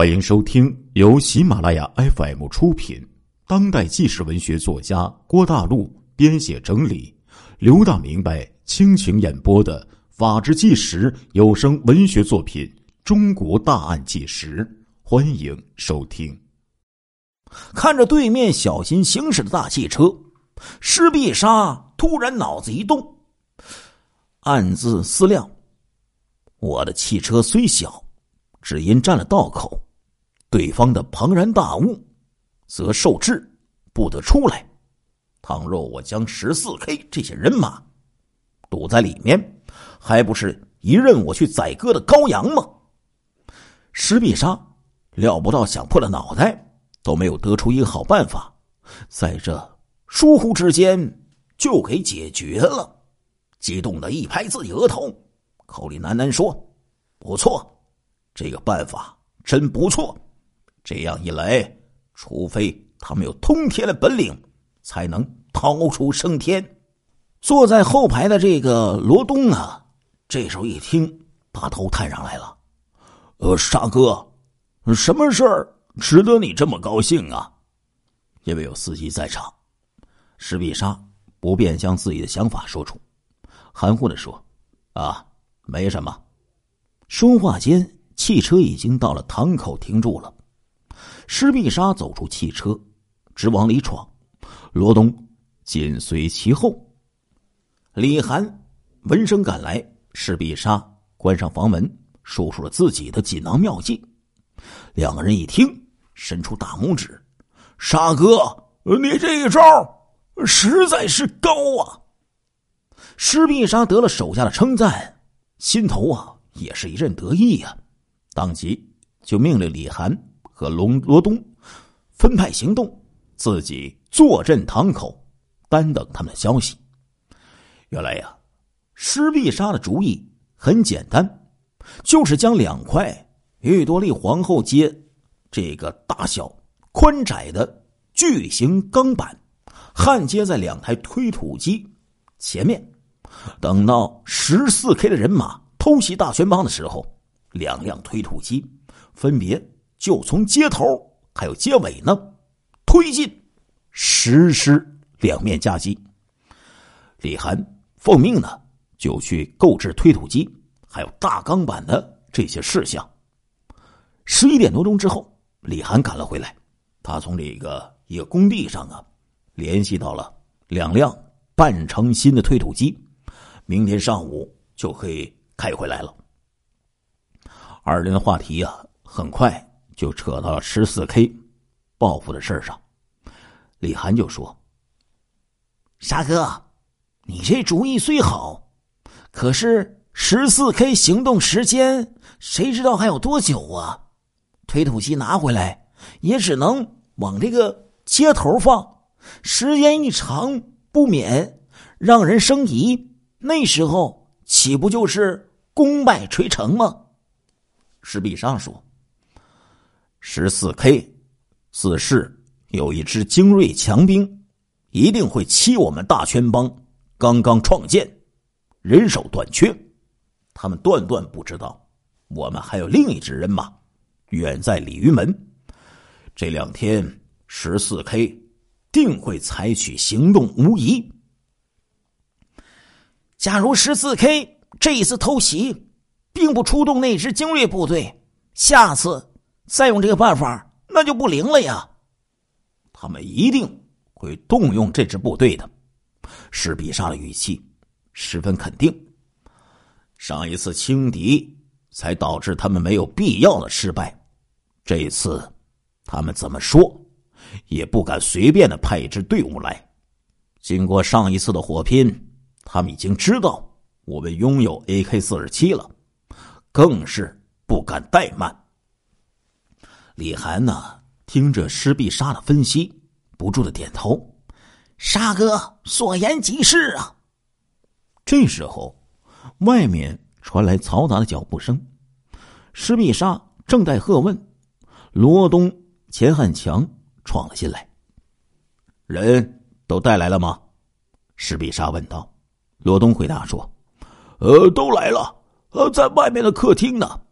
欢迎收听由喜马拉雅 FM 出品、当代纪实文学作家郭大陆编写整理、刘大明白倾情演播的《法制纪实》有声文学作品《中国大案纪实》，欢迎收听。看着对面小心行驶的大汽车，施必杀突然脑子一动，暗自思量：我的汽车虽小。只因占了道口，对方的庞然大物，则受制不得出来。倘若我将十四 K 这些人马堵在里面，还不是一任我去宰割的羔羊吗？石必杀料不到，想破了脑袋都没有得出一个好办法，在这疏忽之间就给解决了。激动的一拍自己额头，口里喃喃说：“不错。”这个办法真不错，这样一来，除非他们有通天的本领，才能逃出升天。坐在后排的这个罗东啊，这时候一听，把头探上来了：“呃，沙哥，什么事儿值得你这么高兴啊？”因为有司机在场，石必沙不便将自己的想法说出，含糊的说：“啊，没什么。”说话间。汽车已经到了堂口停住了，施必杀走出汽车，直往里闯，罗东紧随其后。李涵闻声赶来，施必杀关上房门，说出了自己的锦囊妙计。两个人一听，伸出大拇指：“沙哥，你这一招实在是高啊！”施必杀得了手下的称赞，心头啊也是一阵得意呀。当即就命令李涵和龙罗东分派行动，自己坐镇堂口，单等他们的消息。原来呀，施必杀的主意很简单，就是将两块玉多利皇后街这个大小宽窄的巨型钢板焊接在两台推土机前面，等到十四 K 的人马偷袭大圈帮的时候。两辆推土机分别就从街头还有街尾呢推进，实施两面夹击。李涵奉命呢，就去购置推土机，还有大钢板的这些事项。十一点多钟之后，李涵赶了回来，他从这个一个工地上啊，联系到了两辆半成新的推土机，明天上午就可以开回来了。二人的话题呀，很快就扯到了十四 K 报复的事上。李涵就说：“沙哥，你这主意虽好，可是十四 K 行动时间谁知道还有多久啊？推土机拿回来也只能往这个街头放，时间一长不免让人生疑。那时候岂不就是功败垂成吗？”石壁上说：“十四 K，自是有一支精锐强兵，一定会欺我们大圈帮。刚刚创建，人手短缺，他们断断不知道，我们还有另一支人马，远在鲤鱼门。这两天，十四 K 定会采取行动，无疑。假如十四 K 这一次偷袭。”并不出动那支精锐部队，下次再用这个办法，那就不灵了呀。他们一定会动用这支部队的。施必杀的语气十分肯定。上一次轻敌，才导致他们没有必要的失败。这一次，他们怎么说，也不敢随便的派一支队伍来。经过上一次的火拼，他们已经知道我们拥有 AK 四十七了。更是不敢怠慢。李涵呢，听着施必杀的分析，不住的点头：“沙哥所言极是啊。”这时候，外面传来嘈杂的脚步声，施必杀正待喝问，罗东、钱汉强闯了进来。人都带来了吗？施必杀问道。罗东回答说：“呃，都来了。”呃，在外面的客厅呢。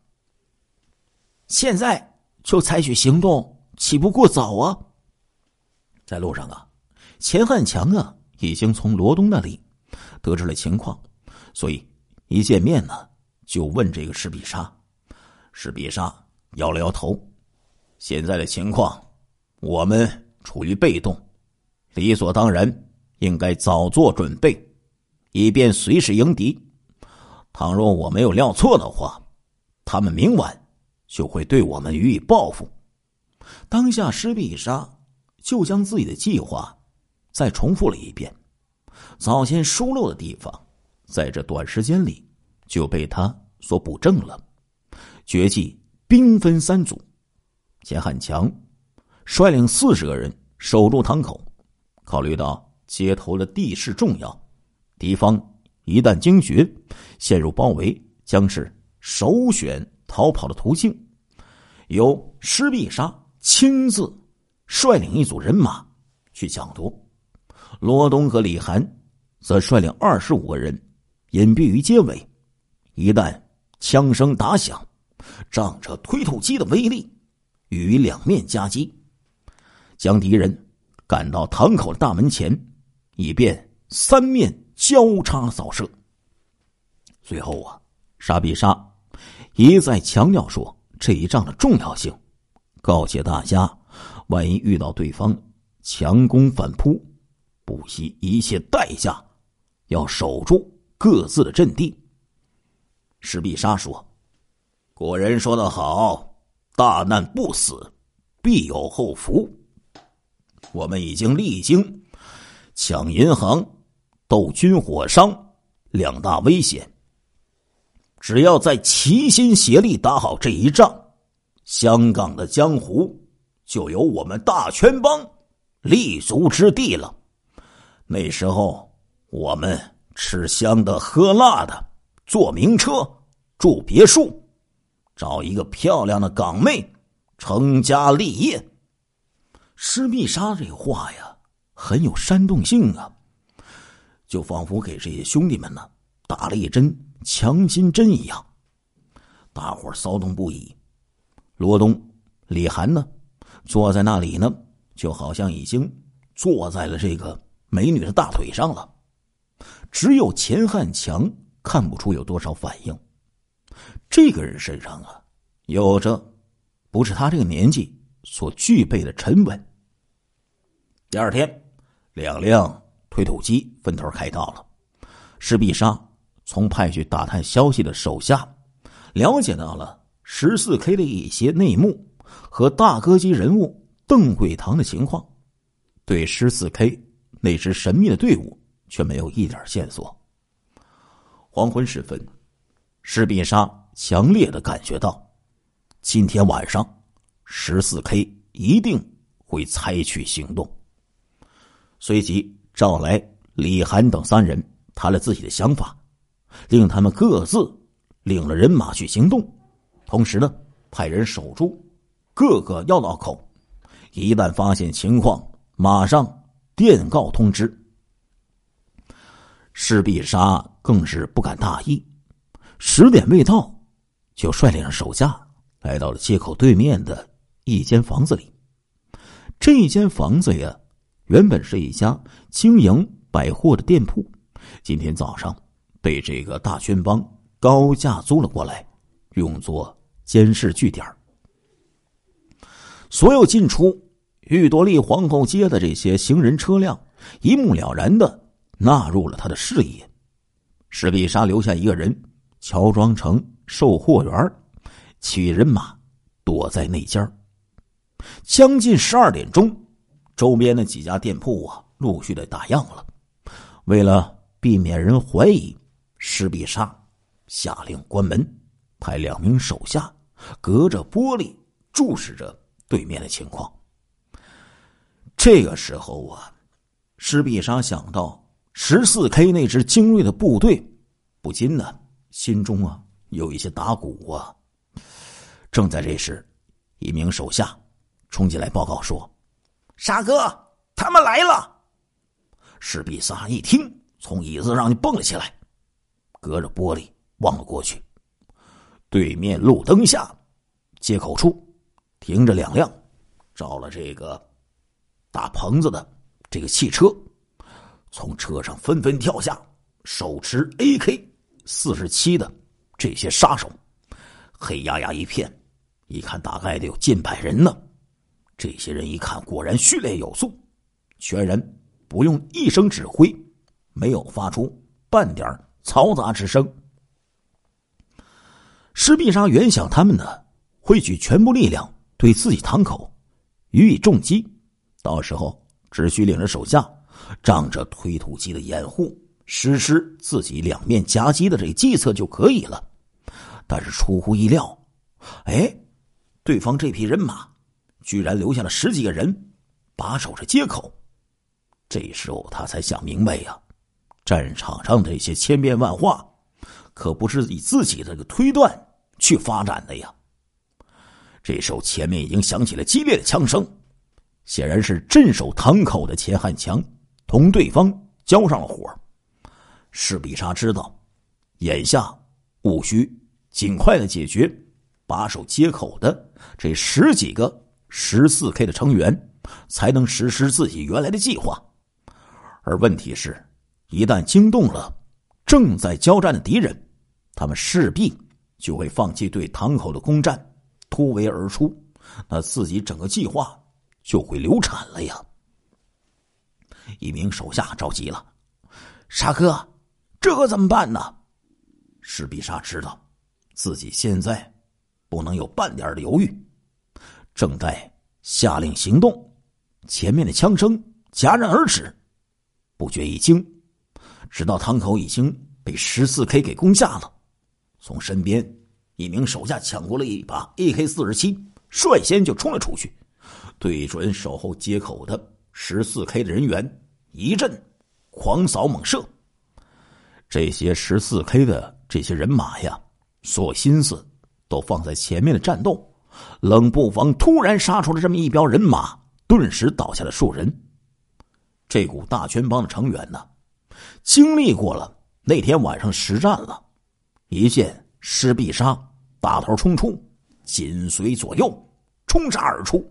现在就采取行动，岂不过早啊？在路上啊，钱汉强啊，已经从罗东那里得知了情况，所以一见面呢，就问这个石必杀。石必杀摇了摇头，现在的情况，我们处于被动，理所当然应该早做准备，以便随时迎敌。倘若我没有料错的话，他们明晚就会对我们予以报复。当下，施必杀就将自己的计划再重复了一遍。早先疏漏的地方，在这短时间里就被他所补正了。决计兵分三组，钱汉强率领四十个人守住堂口。考虑到街头的地势重要，敌方。一旦惊觉，陷入包围，将是首选逃跑的途径。由施必杀亲自率领一组人马去抢夺，罗东和李涵则率领二十五个人隐蔽于街尾。一旦枪声打响，仗着推土机的威力，与两面夹击，将敌人赶到堂口的大门前，以便三面。交叉扫射。最后啊，沙比沙一再强调说这一仗的重要性，告诫大家，万一遇到对方强攻反扑，不惜一切代价要守住各自的阵地。石必杀说：“古人说的好，大难不死，必有后福。我们已经历经抢银行。”斗军火商两大危险，只要再齐心协力打好这一仗，香港的江湖就有我们大圈帮立足之地了。那时候，我们吃香的喝辣的，坐名车住别墅，找一个漂亮的港妹，成家立业。施密莎这话呀，很有煽动性啊。就仿佛给这些兄弟们呢打了一针强心针一样，大伙骚动不已。罗东、李涵呢，坐在那里呢，就好像已经坐在了这个美女的大腿上了。只有钱汉强看不出有多少反应。这个人身上啊，有着不是他这个年纪所具备的沉稳。第二天，两辆。推土机分头开到了，是必杀从派去打探消息的手下了解到了十四 K 的一些内幕和大哥级人物邓贵堂的情况，对十四 K 那支神秘的队伍却没有一点线索。黄昏时分，施必杀强烈的感觉到，今天晚上十四 K 一定会采取行动，随即。召来李涵等三人，谈了自己的想法，令他们各自领了人马去行动，同时呢，派人守住各个要道口，一旦发现情况，马上电告通知。施必杀更是不敢大意，十点未到，就率领手下来到了街口对面的一间房子里。这间房子呀。原本是一家经营百货的店铺，今天早上被这个大圈帮高价租了过来，用作监视据点。所有进出玉多利皇后街的这些行人车辆，一目了然的纳入了他的视野。史必杀留下一个人，乔装成售货员，其余人马躲在内间将近十二点钟。周边的几家店铺啊，陆续的打烊了。为了避免人怀疑，施必杀下令关门，派两名手下隔着玻璃注视着对面的情况。这个时候啊，施必杀想到十四 K 那支精锐的部队，不禁呢心中啊有一些打鼓啊。正在这时，一名手下冲进来报告说。沙哥，他们来了！史必杀一听，从椅子上就蹦了起来，隔着玻璃望了过去。对面路灯下，街口处，停着两辆，照了这个大棚子的这个汽车，从车上纷纷跳下，手持 AK 四十七的这些杀手，黑压压一片，一看大概得有近百人呢。这些人一看，果然训练有素，全然不用一声指挥，没有发出半点嘈杂之声。施必杀原想他们呢，会举全部力量对自己堂口予以重击，到时候只需领着手下仗着推土机的掩护，实施自己两面夹击的这计策就可以了。但是出乎意料，哎，对方这批人马居然留下了十几个人把守着街口。这时候他才想明白呀，战场上这些千变万化，可不是以自己这个推断。去发展的呀！这时候前面已经响起了激烈的枪声，显然是镇守堂口的钱汉强同对方交上了火。施必杀知道，眼下务需尽快的解决把守街口的这十几个十四 K 的成员，才能实施自己原来的计划。而问题是，一旦惊动了正在交战的敌人，他们势必。就会放弃对堂口的攻占，突围而出，那自己整个计划就会流产了呀！一名手下着急了：“沙哥，这可怎么办呢？”施必杀知道自己现在不能有半点的犹豫，正在下令行动。前面的枪声戛然而止，不觉一惊，直到堂口已经被十四 K 给攻下了。从身边一名手下抢过了一把 AK 四十七，率先就冲了出去，对准守候街口的十四 K 的人员一阵狂扫猛射。这些十四 K 的这些人马呀，所有心思都放在前面的战斗，冷不防突然杀出了这么一彪人马，顿时倒下了数人。这股大圈帮的成员呢，经历过了那天晚上实战了。一见施必杀大头冲出，紧随左右冲杀而出，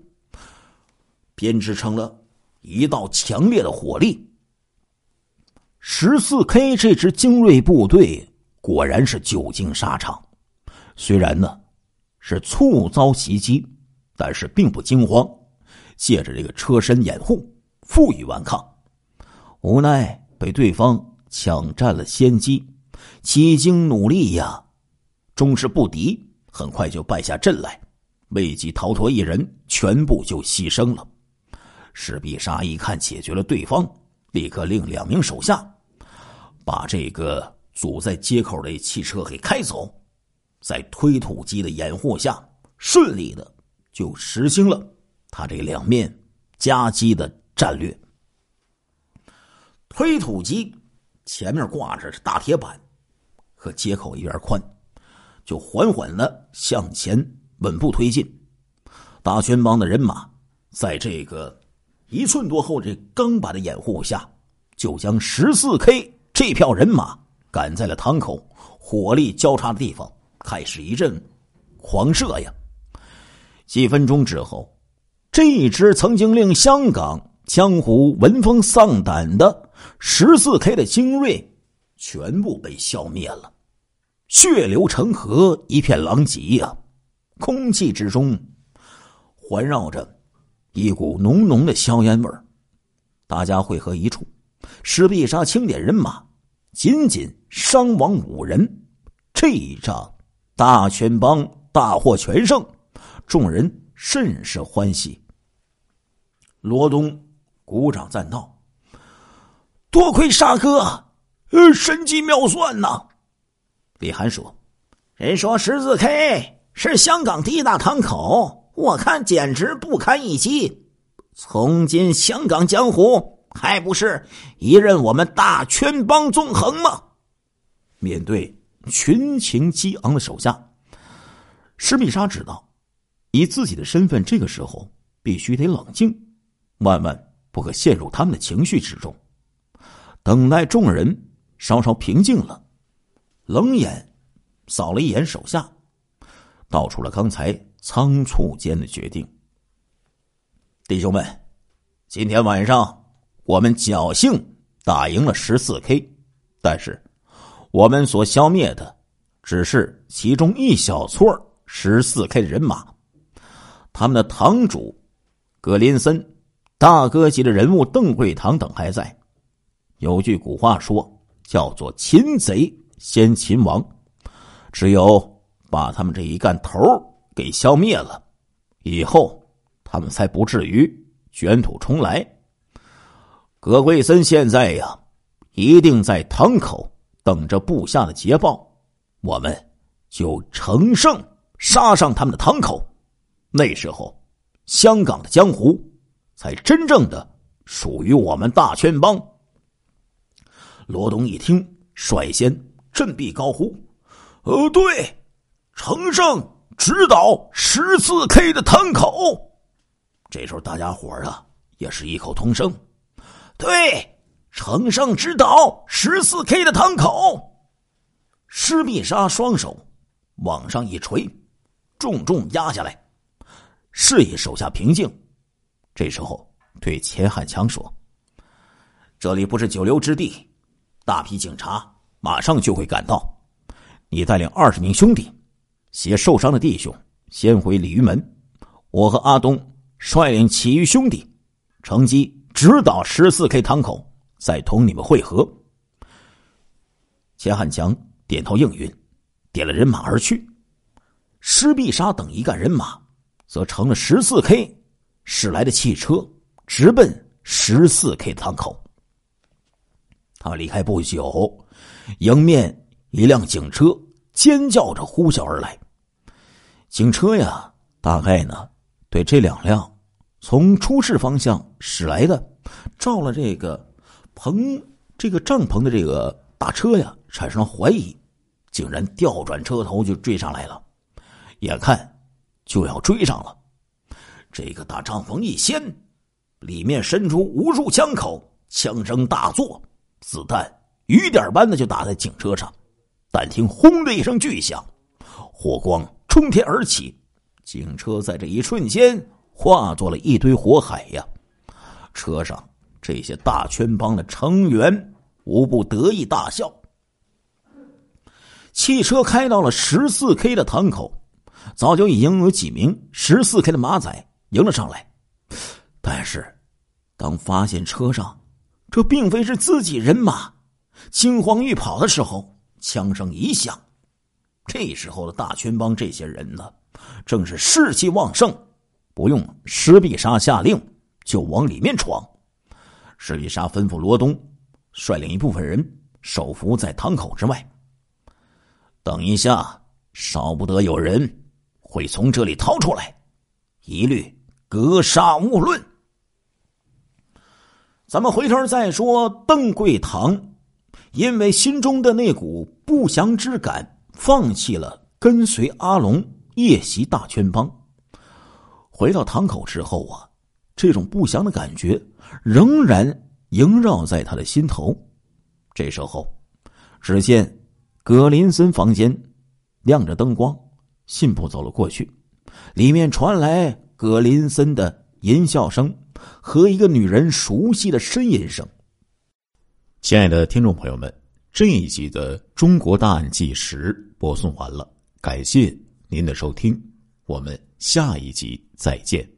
编织成了一道强烈的火力。十四 K 这支精锐部队果然是久经沙场，虽然呢是猝遭袭击，但是并不惊慌，借着这个车身掩护，负隅顽抗。无奈被对方抢占了先机。几经努力呀，终是不敌，很快就败下阵来，未及逃脱一人，全部就牺牲了。石必杀一看解决了对方，立刻令两名手下把这个阻在街口的汽车给开走，在推土机的掩护下，顺利的就实行了他这两面夹击的战略。推土机前面挂着大铁板。和街口一边宽，就缓缓的向前稳步推进。大圈帮的人马在这个一寸多厚这钢板的掩护下，就将十四 K 这票人马赶在了堂口火力交叉的地方，开始一阵狂射呀。几分钟之后，这一支曾经令香港江湖闻风丧胆的十四 K 的精锐。全部被消灭了，血流成河，一片狼藉呀！空气之中环绕着一股浓浓的硝烟味儿。大家汇合一处，施必杀清点人马，仅仅伤亡五人。这一仗大全帮大获全胜，众人甚是欢喜。罗东鼓掌赞道：“多亏沙哥。”呃，神机妙算呐！李涵说：“人说十字 K 是香港第一大堂口，我看简直不堪一击。从今香港江湖还不是一任我们大圈帮纵横吗？”面对群情激昂的手下，施密莎知道，以自己的身份，这个时候必须得冷静，万万不可陷入他们的情绪之中，等待众人。稍稍平静了，冷眼扫了一眼手下，道出了刚才仓促间的决定。弟兄们，今天晚上我们侥幸打赢了十四 K，但是我们所消灭的只是其中一小撮十四 K 的人马，他们的堂主格林森、大哥级的人物邓贵堂等还在。有句古话说，叫做“擒贼先擒王”，只有。把他们这一干头给消灭了，以后他们才不至于卷土重来。葛桂森现在呀，一定在堂口等着部下的捷报，我们就乘胜杀上他们的堂口。那时候，香港的江湖才真正的属于我们大圈帮。罗东一听，率先振臂高呼：“哦，对！”乘胜直捣十四 K 的堂口，这时候大家伙啊也是异口同声：“对，乘胜直捣十四 K 的堂口。”施密莎双手往上一垂，重重压下来，示意手下平静。这时候对钱汉强说：“这里不是久留之地，大批警察马上就会赶到，你带领二十名兄弟。”携受伤的弟兄先回鲤鱼门，我和阿东率领其余兄弟乘机直捣十四 K 堂口，再同你们会合。钱汉强点头应允，点了人马而去。施必杀等一干人马则乘了十四 K 驶来的汽车，直奔十四 K 堂口。他离开不久，迎面一辆警车尖叫着呼啸而来。警车呀，大概呢，对这两辆从出事方向驶来的，照了这个棚、这个帐篷的这个大车呀，产生了怀疑，竟然调转车头就追上来了，眼看就要追上了。这个大帐篷一掀，里面伸出无数枪口，枪声大作，子弹雨点般的就打在警车上。但听“轰”的一声巨响，火光。冲天而起，警车在这一瞬间化作了一堆火海呀！车上这些大圈帮的成员无不得意大笑。汽车开到了十四 K 的堂口，早就已经有几名十四 K 的马仔迎了上来，但是当发现车上这并非是自己人马，惊慌欲跑的时候，枪声一响。这时候的大圈帮这些人呢，正是士气旺盛，不用施必杀下令就往里面闯。施必杀吩咐罗东率领一部分人守伏在堂口之外，等一下，少不得有人会从这里逃出来，一律格杀勿论。咱们回头再说邓贵堂，因为心中的那股不祥之感。放弃了跟随阿龙夜袭大圈帮，回到堂口之后啊，这种不祥的感觉仍然萦绕在他的心头。这时候，只见葛林森房间亮着灯光，信步走了过去，里面传来葛林森的淫笑声和一个女人熟悉的呻吟声。亲爱的听众朋友们。这一集的《中国大案纪实》播送完了，感谢您的收听，我们下一集再见。